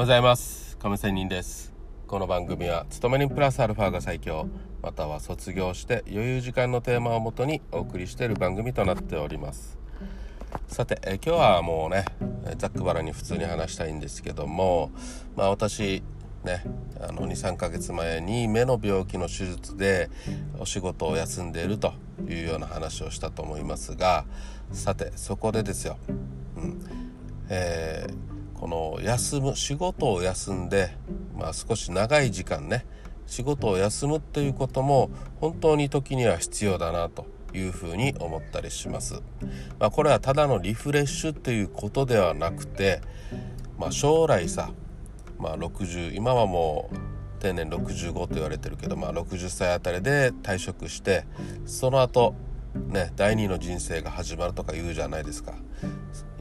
ございます。亀仙人です。この番組は勤め人プラスアルファが最強。または卒業して余裕時間のテーマをもとにお送りしている番組となっております。さてえ今日はもうねざっくばらに普通に話したいんですけどもまあ私ねあの23ヶ月前に目の病気の手術でお仕事を休んでいるというような話をしたと思いますがさてそこでですよ、うん。えーこの休む仕事を休んで、まあ、少し長い時間ね仕事を休むっていうことも本当に時には必要だなというふうに思ったりします。まあ、これはただのリフレッシュっていうことではなくて、まあ、将来さ、まあ、60今はもう定年65と言われてるけど、まあ、60歳あたりで退職してその後ね第二の人生が始まるとか言うじゃないですか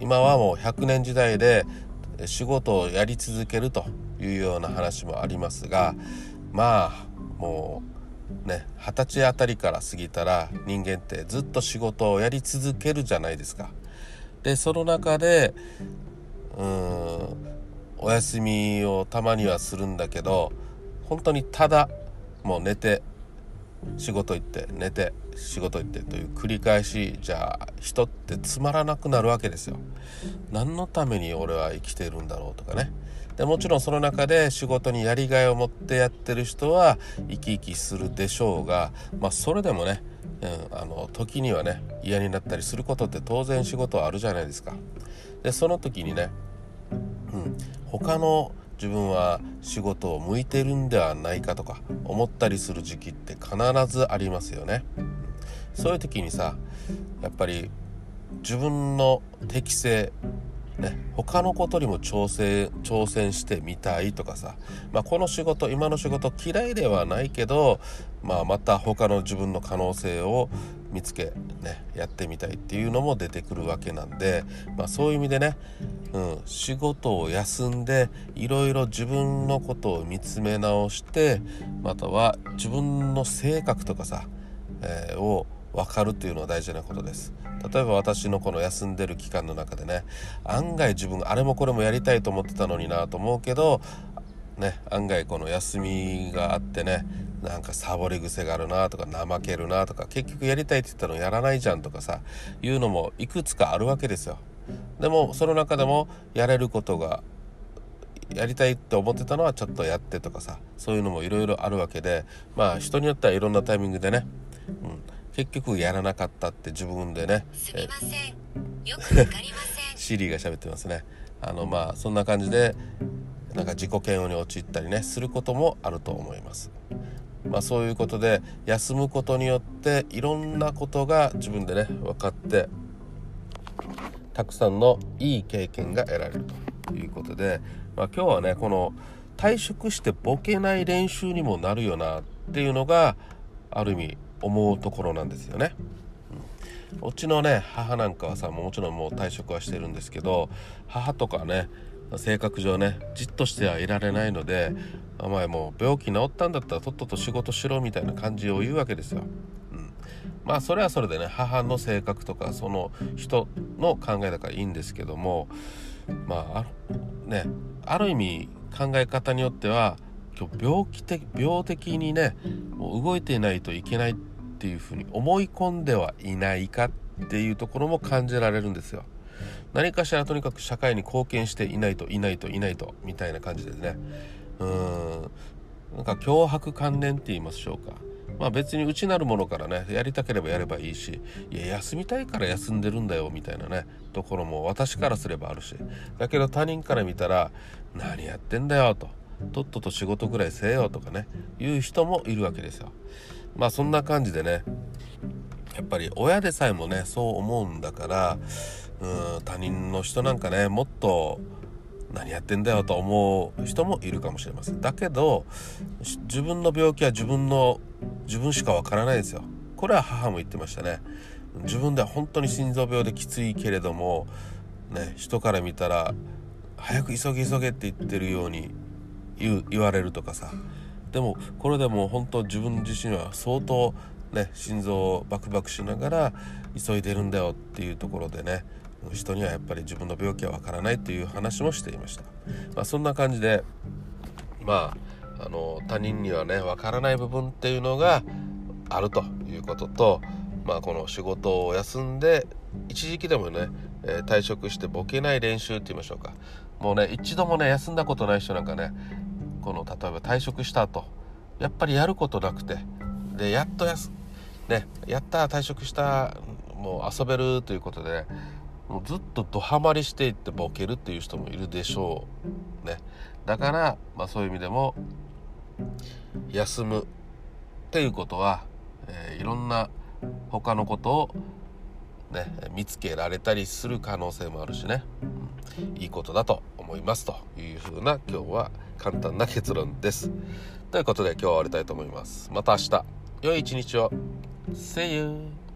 今はもう100年時代で仕事をやり続けるというような話もありますがまあもうね二十歳あたりから過ぎたら人間ってずっと仕事をやり続けるじゃないですか。でその中でうーんお休みをたまにはするんだけど本当にただもう寝て仕事行って寝て仕事行ってという繰り返しじゃあ人ってつまらなくなるわけですよ。何のために俺は生きてるんだろうとかね。でもちろんその中で仕事にやりがいを持ってやってる人は生き生きするでしょうが、まあ、それでもね、うん、あの時にはね嫌になったりすることって当然仕事はあるじゃないですか。でその時にね、うん、他の自分は仕事を向いてるんではないかとか思ったりする時期って必ずありますよね。そういう時にさやっぱり自分の適性ね、他のことにも挑戦挑戦してみたいとかさ、まあ、この仕事今の仕事嫌いではないけど、まあ、また他の自分の可能性を見つけ、ね、やってみたいっていうのも出てくるわけなんで、まあ、そういう意味でね、うん、仕事を休んでいろいろ自分のことを見つめ直してまたは自分の性格とかさ、えー、を分かるっていうのは大事なことです。例えば私のこの休んでる期間の中でね案外自分あれもこれもやりたいと思ってたのになと思うけどね案外この休みがあってねなんかサボり癖があるなとか怠けるなとか結局やりたいって言ったのやらないじゃんとかさいうのもいくつかあるわけですよ。でもその中でもやれることがやりたいって思ってたのはちょっとやってとかさそういうのもいろいろあるわけでまあ人によってはいろんなタイミングでね、うん、結局やらなかったって自分でねすみません。よくわかりません。シリーが喋ってますね。あのまあそんな感じでなんか自己嫌悪に陥ったりねすることもあると思います。まあそういうことで休むことによっていろんなことが自分でね分かってたくさんのいい経験が得られるということで、まあ、今日はねこの退職してボケない練習にもなるよなっていうのがある意味思うところなんですよね。うん、うちのね母なんかはさもちろんもう退職はしてるんですけど母とかね性格上ねじっとしてはいられないので「お前もう病気治ったんだったらとっとと仕事しろ」みたいな感じを言うわけですよ。まあそれはそれでね母の性格とかその人の考えだからいいんですけどもまあねある意味考え方によっては病気的病的にねもう動いていないといけないっていうふうに思い込んではいないかっていうところも感じられるんですよ。何かしらとにかく社会に貢献していないといないといないとみたいな感じですね。うんなんか脅迫観念って言いましょうか。まあ別に内なるものからねやりたければやればいいしいや休みたいから休んでるんだよみたいなねところも私からすればあるしだけど他人から見たら何やってんだよととっとと仕事ぐらいせよとかねいう人もいるわけですよ。まあそんな感じでねやっぱり親でさえもねそう思うんだからうん他人の人なんかねもっと何やってんだよと思う人もいるかもしれません。だけど自分の病気は自分の自分しかわからないですよ。これは母も言ってましたね。自分では本当に心臓病できついけれどもね人から見たら早く急げ急げって言ってるように言言われるとかさ。でもこれでも本当自分自身は相当ね心臓をバクバクしながら急いでるんだよっていうところでね人にはやっぱり自分の病気はわからないという話もしていました、まあ、そんな感じでまああの他人にはねわからない部分っていうのがあるということとまあこの仕事を休んで一時期でもね、えー、退職してボケない練習って言いましょうか。もうね一度もね休んだことない人なんかねこの例えば退職した後やっぱりやることなくてでやっとやすねやった退職したもう遊べるということでねもうずっとドハマりしていってボケるっていう人もいるでしょうね。だから、まあ、そういう意味でも休むっていうことは、えー、いろんな他のことをね見つけられたりする可能性もあるしね、うん、いいことだと思います。というふうな今日は簡単な結論です。ということで今日は終わりたいと思います。また明日。良い一日を。See you!